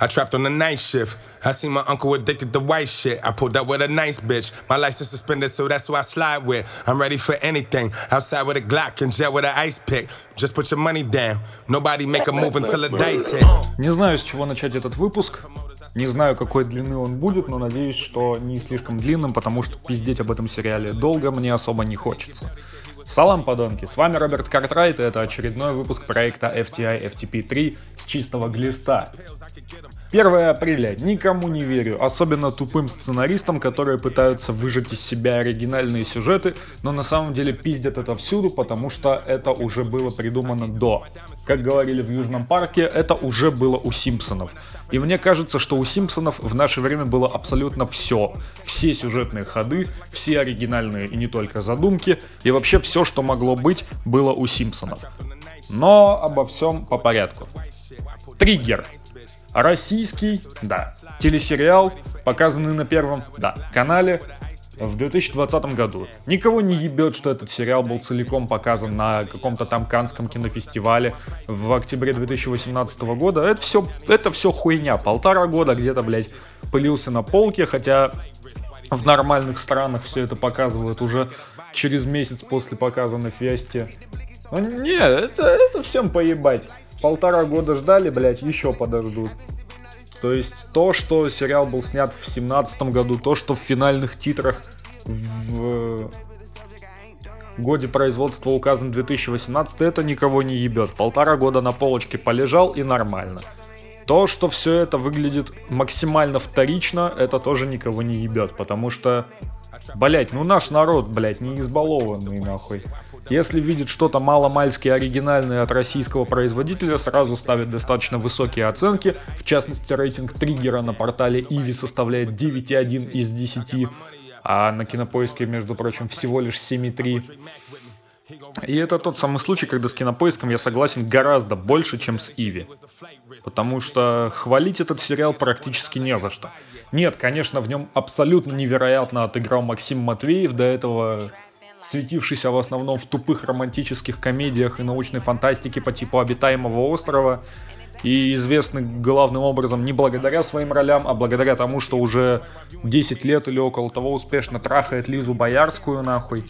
I trapped on the night shift. I seen my uncle addicted to white shit. I pulled up with a nice bitch. My license suspended, so that's who I slide with. I'm ready for anything. Outside with a Glock and jet with an ice pick. Just put your money down. Nobody make a move until the dice hit. Не знаю, с чего начать этот выпуск. Не знаю, какой длины он будет, но надеюсь, что не слишком длинным, потому что пиздеть об этом сериале долго мне особо не хочется. Салам, подонки! С вами Роберт Картрайт, и это очередной выпуск проекта FTI FTP3 с чистого глиста. 1 апреля. Никому не верю, особенно тупым сценаристам, которые пытаются выжать из себя оригинальные сюжеты, но на самом деле пиздят это всюду, потому что это уже было придумано до. Как говорили в Южном парке, это уже было у Симпсонов. И мне кажется, что у Симпсонов в наше время было абсолютно все. Все сюжетные ходы, все оригинальные и не только задумки, и вообще все, что могло быть, было у Симпсонов. Но обо всем по порядку. Триггер. Российский, да. Телесериал, показанный на первом, да, канале в 2020 году. Никого не ебет, что этот сериал был целиком показан на каком-то там Канском кинофестивале в октябре 2018 года. Это все, это все хуйня. Полтора года где-то, блядь, пылился на полке, хотя в нормальных странах все это показывают уже через месяц после показа на Фесте. Ну, не, это, это всем поебать полтора года ждали, блядь, еще подождут. То есть то, что сериал был снят в семнадцатом году, то, что в финальных титрах в годе производства указан 2018, это никого не ебет. Полтора года на полочке полежал и нормально. То, что все это выглядит максимально вторично, это тоже никого не ебет, потому что Блять, ну наш народ, блять, не избалованный нахуй. Если видит что-то маломальски оригинальное от российского производителя, сразу ставит достаточно высокие оценки. В частности, рейтинг триггера на портале Иви составляет 9,1 из 10, а на кинопоиске, между прочим, всего лишь 7,3. И это тот самый случай, когда с кинопоиском я согласен гораздо больше, чем с Иви. Потому что хвалить этот сериал практически не за что. Нет, конечно, в нем абсолютно невероятно отыграл Максим Матвеев, до этого светившийся в основном в тупых романтических комедиях и научной фантастике по типу «Обитаемого острова», и известный главным образом не благодаря своим ролям, а благодаря тому, что уже 10 лет или около того успешно трахает Лизу Боярскую нахуй.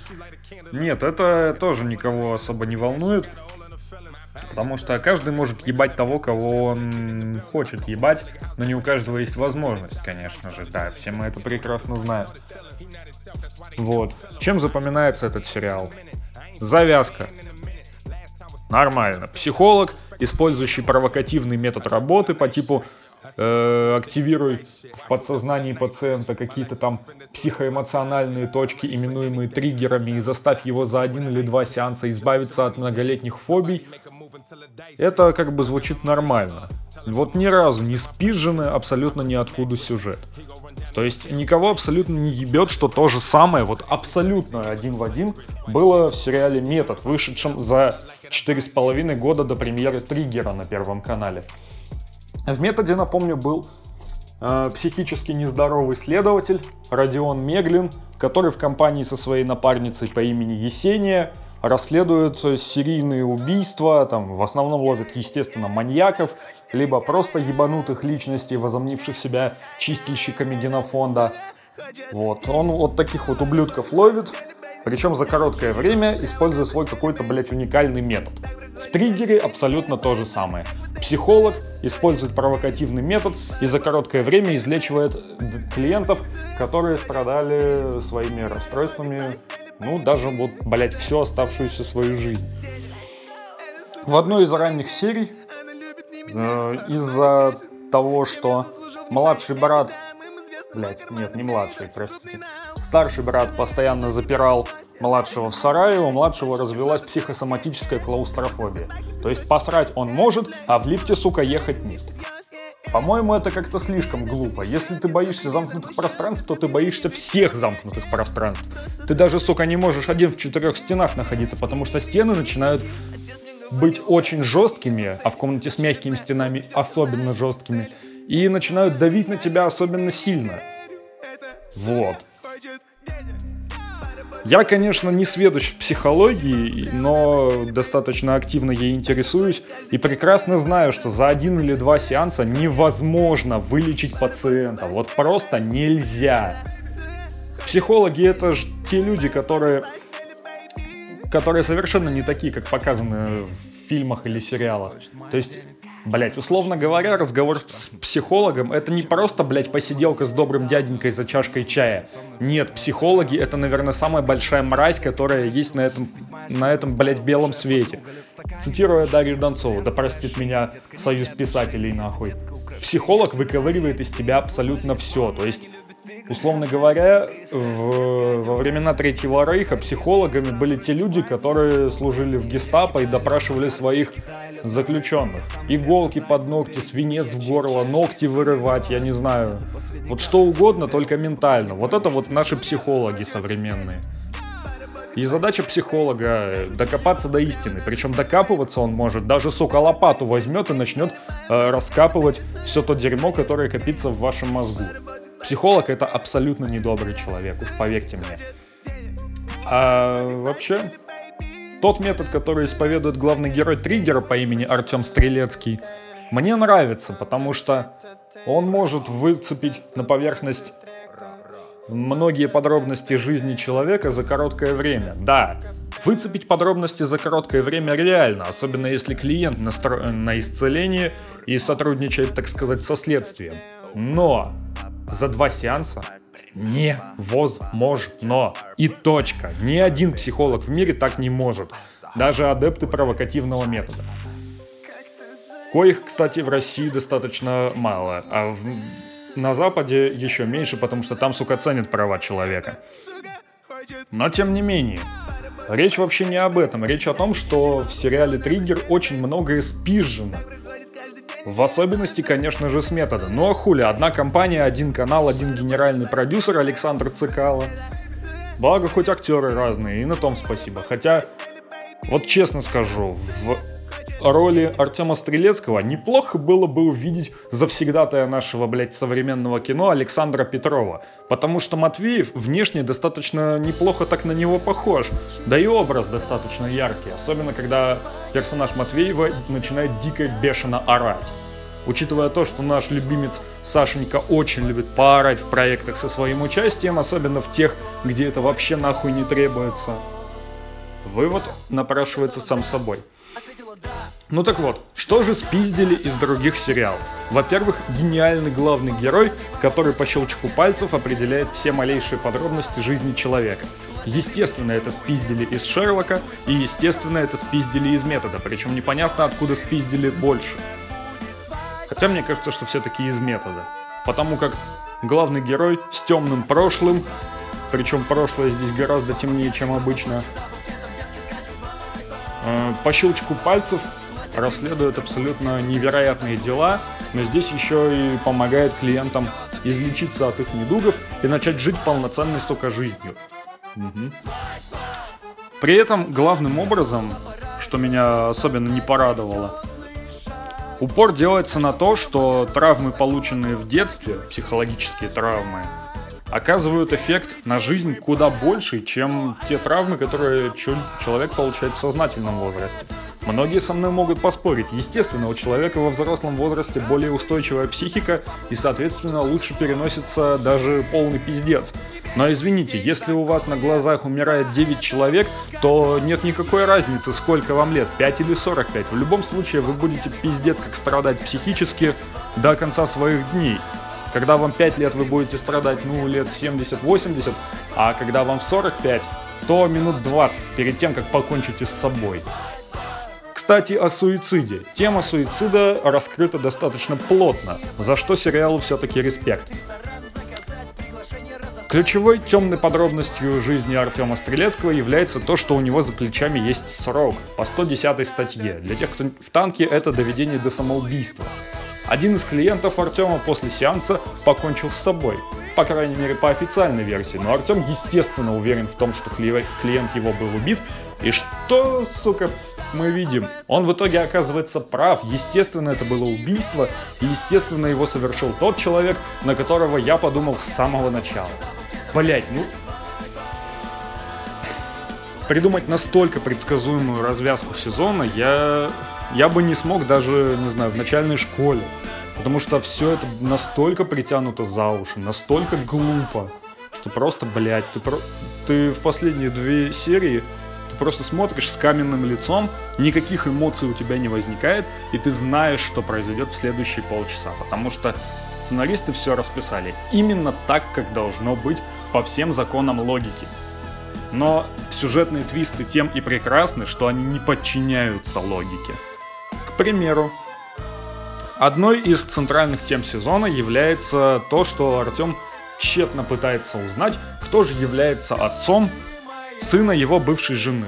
Нет, это тоже никого особо не волнует. Потому что каждый может ебать того, кого он хочет ебать, но не у каждого есть возможность, конечно же, да, все мы это прекрасно знаем. Вот. Чем запоминается этот сериал? Завязка. Нормально. Психолог, использующий провокативный метод работы по типу э, активируй в подсознании пациента какие-то там психоэмоциональные точки, именуемые триггерами, и заставь его за один или два сеанса избавиться от многолетних фобий, это как бы звучит нормально. Вот ни разу не спизжены абсолютно ниоткуда сюжет. То есть никого абсолютно не ебет, что то же самое, вот абсолютно один в один, было в сериале «Метод», вышедшем за четыре с половиной года до премьеры «Триггера» на Первом канале. В «Методе», напомню, был э, психически нездоровый следователь Родион Меглин, который в компании со своей напарницей по имени Есения расследуют серийные убийства, там в основном ловят, естественно, маньяков, либо просто ебанутых личностей, возомнивших себя чистильщиками генофонда. Вот, он вот таких вот ублюдков ловит, причем за короткое время, используя свой какой-то, блядь, уникальный метод. В триггере абсолютно то же самое. Психолог использует провокативный метод и за короткое время излечивает клиентов, которые страдали своими расстройствами ну, даже вот, блять, всю оставшуюся свою жизнь. В одной из ранних серий э, из-за того, что младший брат, блять, нет, не младший, простите, старший брат постоянно запирал младшего в сарае, у младшего развелась психосоматическая клаустрофобия. То есть посрать он может, а в лифте, сука, ехать нет. По-моему, это как-то слишком глупо. Если ты боишься замкнутых пространств, то ты боишься всех замкнутых пространств. Ты даже, сука, не можешь один в четырех стенах находиться, потому что стены начинают быть очень жесткими, а в комнате с мягкими стенами особенно жесткими, и начинают давить на тебя особенно сильно. Вот. Я, конечно, не сведущ в психологии, но достаточно активно ей интересуюсь и прекрасно знаю, что за один или два сеанса невозможно вылечить пациента. Вот просто нельзя. Психологи это же те люди, которые, которые совершенно не такие, как показаны в фильмах или сериалах. То есть Блять, условно говоря, разговор с психологом это не просто, блять, посиделка с добрым дяденькой за чашкой чая. Нет, психологи это, наверное, самая большая мразь, которая есть на этом, на этом, блять, белом свете. Цитируя Дарью Донцову, да простит меня союз писателей нахуй. Психолог выковыривает из тебя абсолютно все, то есть Условно говоря, в, во времена Третьего Рейха психологами были те люди, которые служили в гестапо и допрашивали своих заключенных. Иголки под ногти, свинец в горло, ногти вырывать, я не знаю. Вот что угодно, только ментально. Вот это вот наши психологи современные. И задача психолога докопаться до истины. Причем докапываться он может, даже, сука, лопату возьмет и начнет э, раскапывать все то дерьмо, которое копится в вашем мозгу. Психолог это абсолютно недобрый человек, уж поверьте мне. А вообще, тот метод, который исповедует главный герой триггера по имени Артем Стрелецкий, мне нравится, потому что он может выцепить на поверхность многие подробности жизни человека за короткое время. Да, выцепить подробности за короткое время реально, особенно если клиент настроен на исцеление и сотрудничает, так сказать, со следствием. Но за два сеанса невозможно. И точка. Ни один психолог в мире так не может. Даже адепты провокативного метода. Коих, кстати, в России достаточно мало, а в... на Западе еще меньше, потому что там, сука, ценят права человека. Но тем не менее, речь вообще не об этом. Речь о том, что в сериале «Триггер» очень многое спизжено. В особенности, конечно же, с метода. А хули, одна компания, один канал, один генеральный продюсер Александр Цикало. Благо, хоть актеры разные, и на том спасибо. Хотя, вот честно скажу, в роли Артема Стрелецкого неплохо было бы увидеть завсегдатая нашего, блядь, современного кино Александра Петрова. Потому что Матвеев внешне достаточно неплохо так на него похож. Да и образ достаточно яркий. Особенно, когда персонаж Матвеева начинает дико бешено орать. Учитывая то, что наш любимец Сашенька очень любит поорать в проектах со своим участием, особенно в тех, где это вообще нахуй не требуется. Вывод напрашивается сам собой. Ну так вот, что же спиздили из других сериалов? Во-первых, гениальный главный герой, который по щелчку пальцев определяет все малейшие подробности жизни человека. Естественно, это спиздили из Шерлока, и естественно, это спиздили из метода, причем непонятно, откуда спиздили больше. Хотя мне кажется, что все-таки из метода. Потому как главный герой с темным прошлым, причем прошлое здесь гораздо темнее, чем обычно, по щелчку пальцев расследует абсолютно невероятные дела, но здесь еще и помогает клиентам излечиться от их недугов и начать жить полноценной, сука, жизнью. Угу. При этом главным образом, что меня особенно не порадовало, упор делается на то, что травмы, полученные в детстве, психологические травмы, оказывают эффект на жизнь куда больше, чем те травмы, которые человек получает в сознательном возрасте. Многие со мной могут поспорить. Естественно, у человека во взрослом возрасте более устойчивая психика и, соответственно, лучше переносится даже полный пиздец. Но извините, если у вас на глазах умирает 9 человек, то нет никакой разницы, сколько вам лет, 5 или 45. В любом случае, вы будете пиздец как страдать психически до конца своих дней. Когда вам 5 лет, вы будете страдать, ну, лет 70-80, а когда вам 45, то минут 20 перед тем, как покончите с собой. Кстати, о суициде. Тема суицида раскрыта достаточно плотно, за что сериалу все-таки респект. Ключевой темной подробностью жизни Артема Стрелецкого является то, что у него за плечами есть срок по 110 статье. Для тех, кто в танке, это доведение до самоубийства. Один из клиентов Артема после сеанса покончил с собой. По крайней мере, по официальной версии. Но Артем, естественно, уверен в том, что клиент его был убит. И что, сука, мы видим? Он в итоге оказывается прав. Естественно, это было убийство. И, естественно, его совершил тот человек, на которого я подумал с самого начала. Блять, ну... придумать настолько предсказуемую развязку сезона я, я бы не смог даже, не знаю, в начальной школе. Потому что все это настолько притянуто за уши, настолько глупо, что просто, блядь, ты, про... ты в последние две серии ты просто смотришь с каменным лицом, никаких эмоций у тебя не возникает, и ты знаешь, что произойдет в следующие полчаса, потому что сценаристы все расписали именно так, как должно быть по всем законам логики. Но сюжетные твисты тем и прекрасны, что они не подчиняются логике. К примеру, одной из центральных тем сезона является то, что Артем тщетно пытается узнать, кто же является отцом сына его бывшей жены.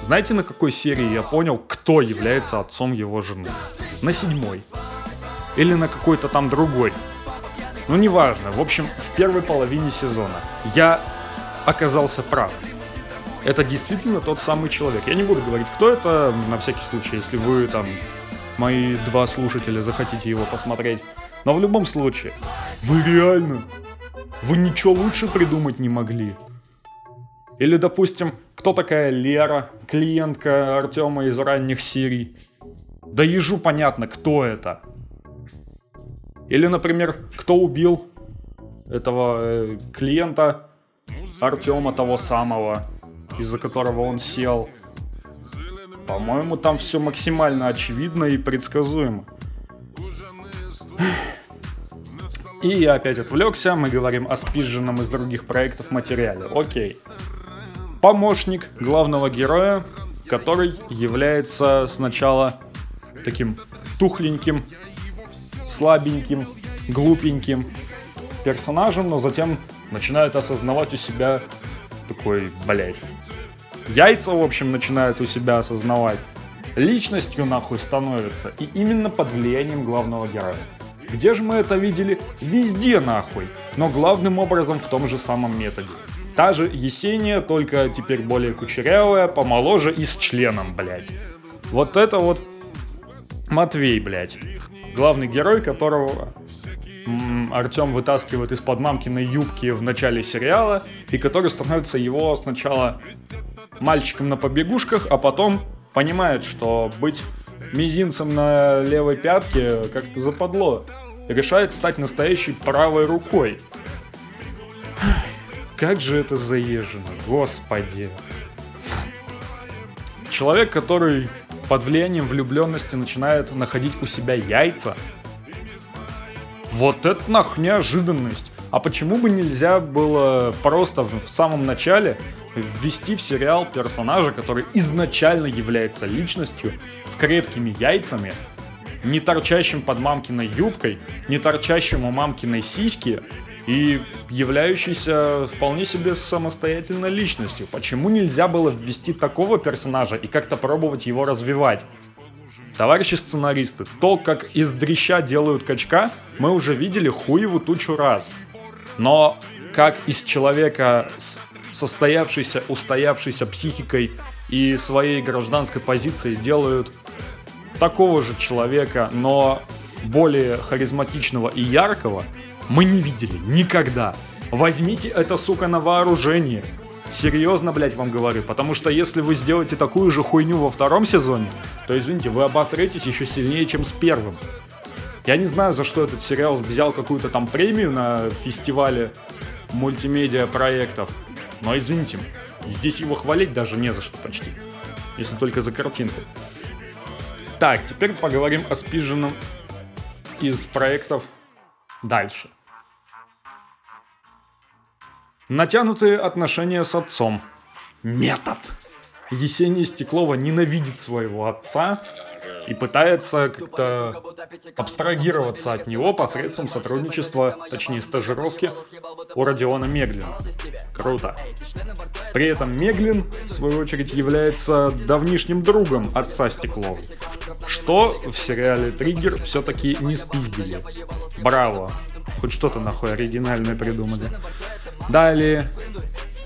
Знаете, на какой серии я понял, кто является отцом его жены? На седьмой. Или на какой-то там другой. Ну, неважно. В общем, в первой половине сезона. Я оказался прав. Это действительно тот самый человек. Я не буду говорить, кто это, на всякий случай, если вы там, мои два слушателя, захотите его посмотреть. Но в любом случае, вы реально, вы ничего лучше придумать не могли. Или, допустим, кто такая Лера, клиентка Артема из ранних серий. Да ежу понятно, кто это. Или, например, кто убил этого э, клиента Артема того самого, из-за которого он сел. По-моему, там все максимально очевидно и предсказуемо. И я опять отвлекся, мы говорим о спизженном из других проектов материале. Окей. Помощник главного героя, который является сначала таким тухленьким, слабеньким, глупеньким персонажем, но затем начинает осознавать у себя такой, блять. Яйца, в общем, начинают у себя осознавать. Личностью нахуй становится. И именно под влиянием главного героя. Где же мы это видели? Везде нахуй. Но главным образом в том же самом методе. Та же Есения, только теперь более кучерявая, помоложе и с членом, блядь. Вот это вот Матвей, блядь. Главный герой, которого Артем вытаскивает из-под мамкиной юбки в начале сериала, и который становится его сначала мальчиком на побегушках, а потом понимает, что быть мизинцем на левой пятке как-то западло. И решает стать настоящей правой рукой. Как же это заезжено, господи. Человек, который под влиянием влюбленности начинает находить у себя яйца, вот это нах неожиданность. А почему бы нельзя было просто в самом начале ввести в сериал персонажа, который изначально является личностью с крепкими яйцами, не торчащим под мамкиной юбкой, не торчащим у мамкиной сиськи и являющийся вполне себе самостоятельной личностью. Почему нельзя было ввести такого персонажа и как-то пробовать его развивать? Товарищи сценаристы, то, как из дрища делают качка, мы уже видели хуеву тучу раз. Но как из человека с состоявшейся, устоявшейся психикой и своей гражданской позицией делают такого же человека, но более харизматичного и яркого, мы не видели никогда. Возьмите это, сука, на вооружение. Серьезно, блядь, вам говорю. Потому что если вы сделаете такую же хуйню во втором сезоне, то, извините, вы обосретесь еще сильнее, чем с первым. Я не знаю, за что этот сериал взял какую-то там премию на фестивале мультимедиа проектов. Но извините, здесь его хвалить даже не за что почти. Если только за картинку. Так, теперь поговорим о спиженном из проектов дальше. Натянутые отношения с отцом. Метод. Есения Стеклова ненавидит своего отца и пытается как-то абстрагироваться от него посредством сотрудничества, точнее стажировки у Родиона Меглина. Круто. При этом Меглин, в свою очередь, является давнишним другом отца Стеклова. Что в сериале «Триггер» все-таки не спиздили. Браво. Хоть что-то нахуй оригинальное придумали. Далее.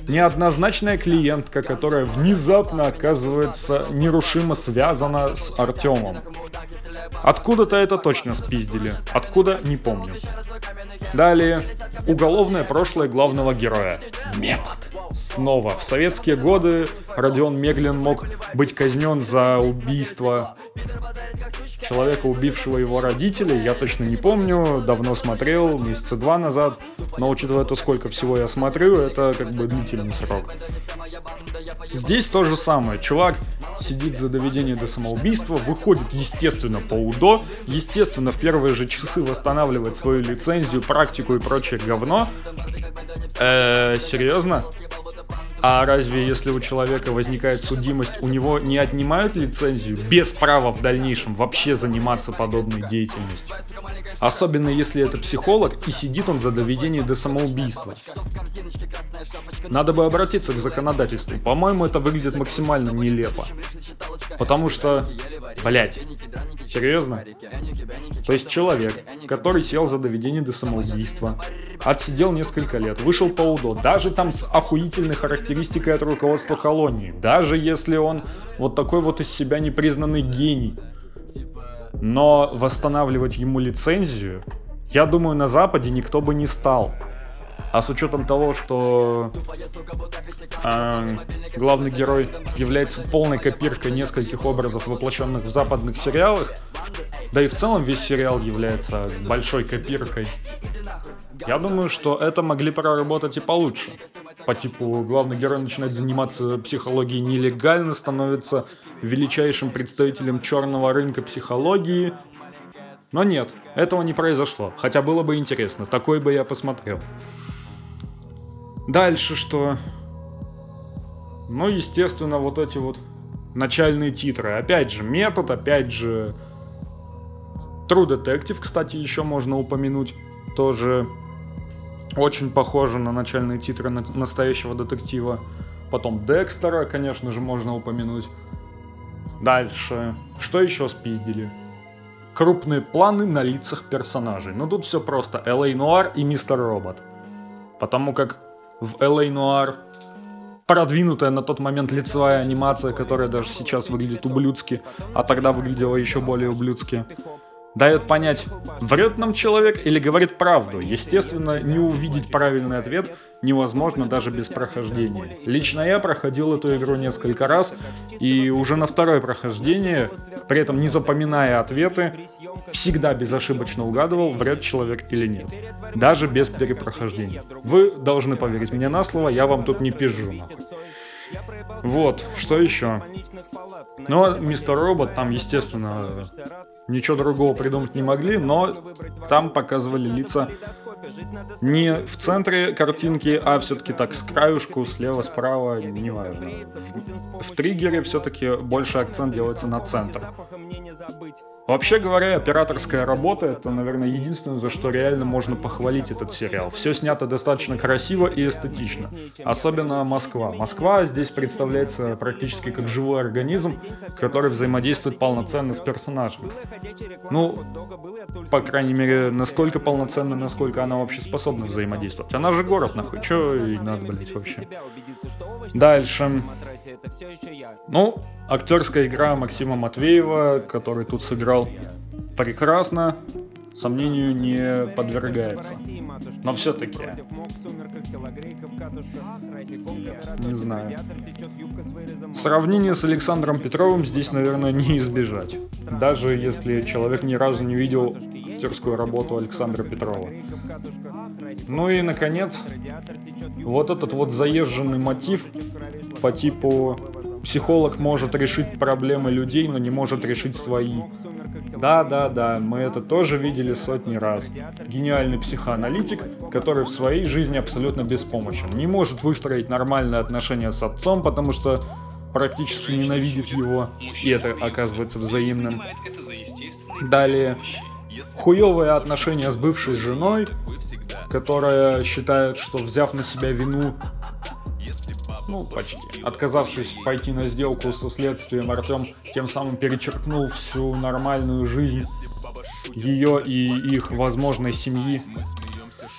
Неоднозначная клиентка, которая внезапно оказывается нерушимо связана с Артемом. Откуда-то это точно спиздили. Откуда, не помню. Далее. Уголовное прошлое главного героя. Метод. Снова. В советские годы Родион Меглин мог быть казнен за убийство человека, убившего его родителей. Я точно не помню, давно смотрел, месяца два назад. Но учитывая то, сколько всего я смотрю, это как бы длительный срок. Здесь то же самое. Чувак сидит за доведение до самоубийства, выходит, естественно, по УДО, естественно, в первые же часы восстанавливает свою лицензию, практику и прочее говно. Э, серьезно? А разве если у человека возникает судимость, у него не отнимают лицензию без права в дальнейшем вообще заниматься подобной деятельностью? Особенно если это психолог и сидит он за доведение до самоубийства. Надо бы обратиться к законодательству. По-моему, это выглядит максимально нелепо. Потому что, блять, серьезно? То есть человек, который сел за доведение до самоубийства, отсидел несколько лет, вышел по УДО, даже там с охуительной характеристикой от руководства колонии, даже если он вот такой вот из себя непризнанный гений, но восстанавливать ему лицензию, я думаю, на Западе никто бы не стал. А с учетом того, что э, главный герой является полной копиркой нескольких образов, воплощенных в западных сериалах, да и в целом весь сериал является большой копиркой, я думаю, что это могли проработать и получше. По типу, главный герой начинает заниматься психологией нелегально, становится величайшим представителем черного рынка психологии. Но нет, этого не произошло. Хотя было бы интересно, такой бы я посмотрел. Дальше что? Ну, естественно, вот эти вот начальные титры. Опять же, метод, опять же... True Detective, кстати, еще можно упомянуть. Тоже очень похоже на начальные титры настоящего детектива. Потом Декстера, конечно же, можно упомянуть. Дальше. Что еще спиздили? Крупные планы на лицах персонажей. Ну тут все просто. Л.А. Нуар и Мистер Робот. Потому как в LA Noir продвинутая на тот момент лицевая анимация, которая даже сейчас выглядит ублюдски, а тогда выглядела еще более ублюдски дает понять, врет нам человек или говорит правду. Естественно, не увидеть правильный ответ невозможно даже без прохождения. Лично я проходил эту игру несколько раз, и уже на второе прохождение, при этом не запоминая ответы, всегда безошибочно угадывал, врет человек или нет. Даже без перепрохождения. Вы должны поверить мне на слово, я вам тут не пизжу. Вот, что еще? Ну, мистер Робот там, естественно, ничего другого придумать не могли, но там показывали лица не в центре картинки, а все-таки так с краюшку, слева, справа, неважно. В, в триггере все-таки больше акцент делается на центр. Вообще говоря, операторская работа это, наверное, единственное, за что реально можно похвалить этот сериал. Все снято достаточно красиво и эстетично. Особенно Москва. Москва здесь представляется практически как живой организм, который взаимодействует полноценно с персонажем. Ну, по крайней мере, настолько полноценно, насколько она вообще способна взаимодействовать. Она же город, нахуй. Че и надо, блять, вообще. Дальше. Ну, актерская игра Максима Матвеева, который тут сыграл прекрасно, сомнению не подвергается. Но все-таки... Не знаю. Сравнение с Александром Петровым здесь, наверное, не избежать. Даже если человек ни разу не видел актерскую работу Александра Петрова. Ну и, наконец, вот этот вот заезженный мотив по типу психолог может решить проблемы людей, но не может решить свои. Да, да, да, мы это тоже видели сотни раз. Гениальный психоаналитик, который в своей жизни абсолютно беспомощен. Не может выстроить нормальные отношения с отцом, потому что практически ненавидит его, и это оказывается взаимным. Далее, хуевые отношения с бывшей женой, которая считает, что взяв на себя вину, ну почти, отказавшись пойти на сделку со следствием, Артем тем самым перечеркнул всю нормальную жизнь ее и их возможной семьи.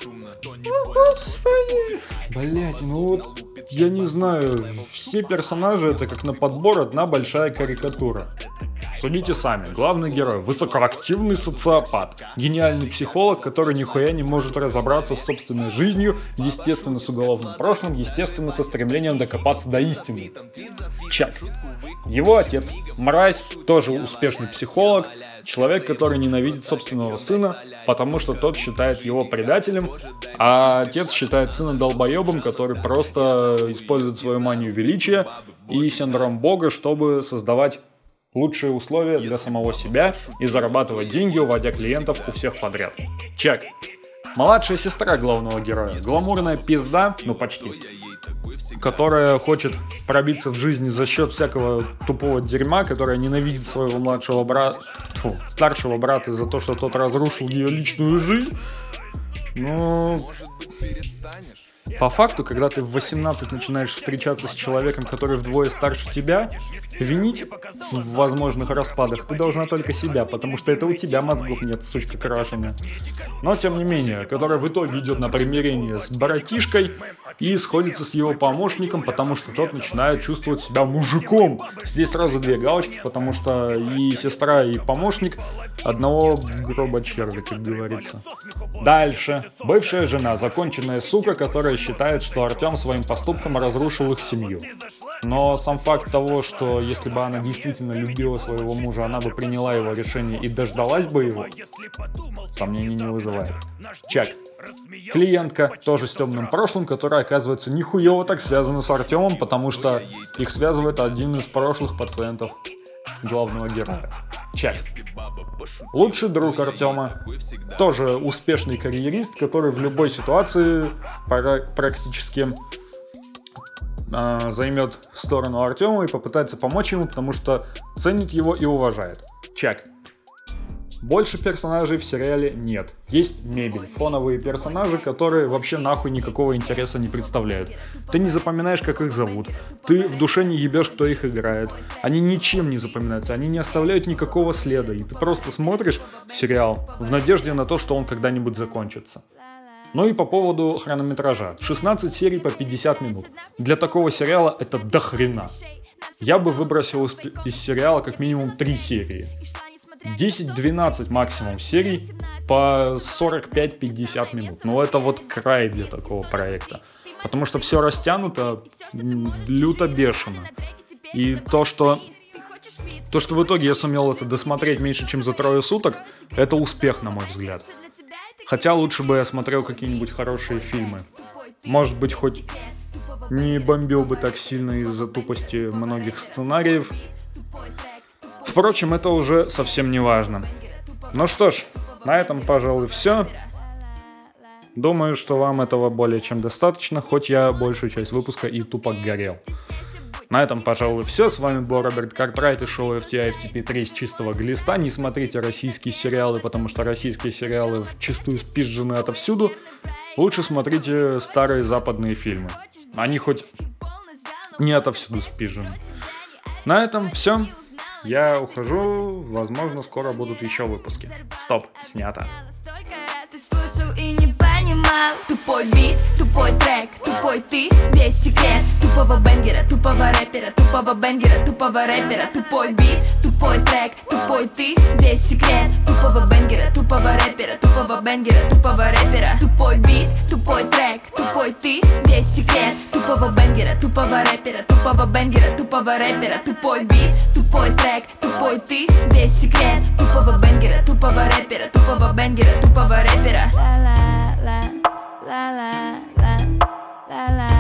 О, господи! Блять, ну вот, я не знаю, все персонажи это как на подбор одна большая карикатура. Судите сами. Главный герой – высокоактивный социопат. Гениальный психолог, который нихуя не может разобраться с собственной жизнью, естественно, с уголовным прошлым, естественно, со стремлением докопаться до истины. Чек. Его отец – мразь, тоже успешный психолог, человек, который ненавидит собственного сына, потому что тот считает его предателем, а отец считает сына долбоебом, который просто использует свою манию величия и синдром бога, чтобы создавать лучшие условия для самого себя и зарабатывать деньги, уводя клиентов у всех подряд. Чек. Младшая сестра главного героя. Гламурная пизда, ну почти которая хочет пробиться в жизни за счет всякого тупого дерьма, которая ненавидит своего младшего брата, фу, старшего брата за то, что тот разрушил ее личную жизнь. Ну, по факту, когда ты в 18 начинаешь встречаться с человеком, который вдвое старше тебя, винить в возможных распадах ты должна только себя, потому что это у тебя мозгов нет, сучка крашеная. Но, тем не менее, которая в итоге идет на примирение с братишкой и сходится с его помощником, потому что тот начинает чувствовать себя мужиком. Здесь сразу две галочки, потому что и сестра, и помощник одного гроба черви, как говорится. Дальше. Бывшая жена, законченная сука, которая считает, что Артем своим поступком разрушил их семью. Но сам факт того, что если бы она действительно любила своего мужа, она бы приняла его решение и дождалась бы его, сомнений не вызывает. Чак. Клиентка, тоже с темным прошлым, которая, оказывается, нихуево так связана с Артемом, потому что их связывает один из прошлых пациентов главного героя. Чак. Лучший друг Артема, тоже успешный карьерист, который в любой ситуации практически э, займет сторону Артема и попытается помочь ему, потому что ценит его и уважает. Чак. Больше персонажей в сериале нет. Есть мебель, фоновые персонажи, которые вообще нахуй никакого интереса не представляют. Ты не запоминаешь, как их зовут. Ты в душе не ебешь, кто их играет. Они ничем не запоминаются, они не оставляют никакого следа. И ты просто смотришь сериал в надежде на то, что он когда-нибудь закончится. Ну и по поводу хронометража. 16 серий по 50 минут. Для такого сериала это дохрена. Я бы выбросил из, из сериала как минимум 3 серии. 10-12 максимум серий по 45-50 минут. Но это вот край для такого проекта. Потому что все растянуто люто бешено. И то, что то, что в итоге я сумел это досмотреть меньше, чем за трое суток, это успех, на мой взгляд. Хотя лучше бы я смотрел какие-нибудь хорошие фильмы. Может быть, хоть не бомбил бы так сильно из-за тупости многих сценариев. Впрочем, это уже совсем не важно. Ну что ж, на этом, пожалуй, все. Думаю, что вам этого более чем достаточно, хоть я большую часть выпуска и тупо горел. На этом, пожалуй, все. С вами был Роберт Картрайт и шоу FTI FTP3 с чистого глиста. Не смотрите российские сериалы, потому что российские сериалы в чистую спизжены отовсюду. Лучше смотрите старые западные фильмы. Они хоть не отовсюду спизжены. На этом все. Я ухожу, возможно, скоро будут еще выпуски. Стоп, снято. Тупой бит, тупой трек, тупой ты, весь секрет Тупого бенгера, тупого рэпера, тупого бенгера, тупого рэпера Тупой бит, тупой трек, тупой ты, весь секрет Тупого бенгера, тупого рэпера, тупого бенгера, тупого рэпера Тупой бит, тупой трек, тупой ты, весь секрет Тупого бенгера, тупого рэпера, тупого бенгера, тупого рэпера Тупой бит, тупой трек, тупой ты, весь секрет Тупого бенгера, тупого рэпера, тупого бенгера, тупого рэпера la la la la la la la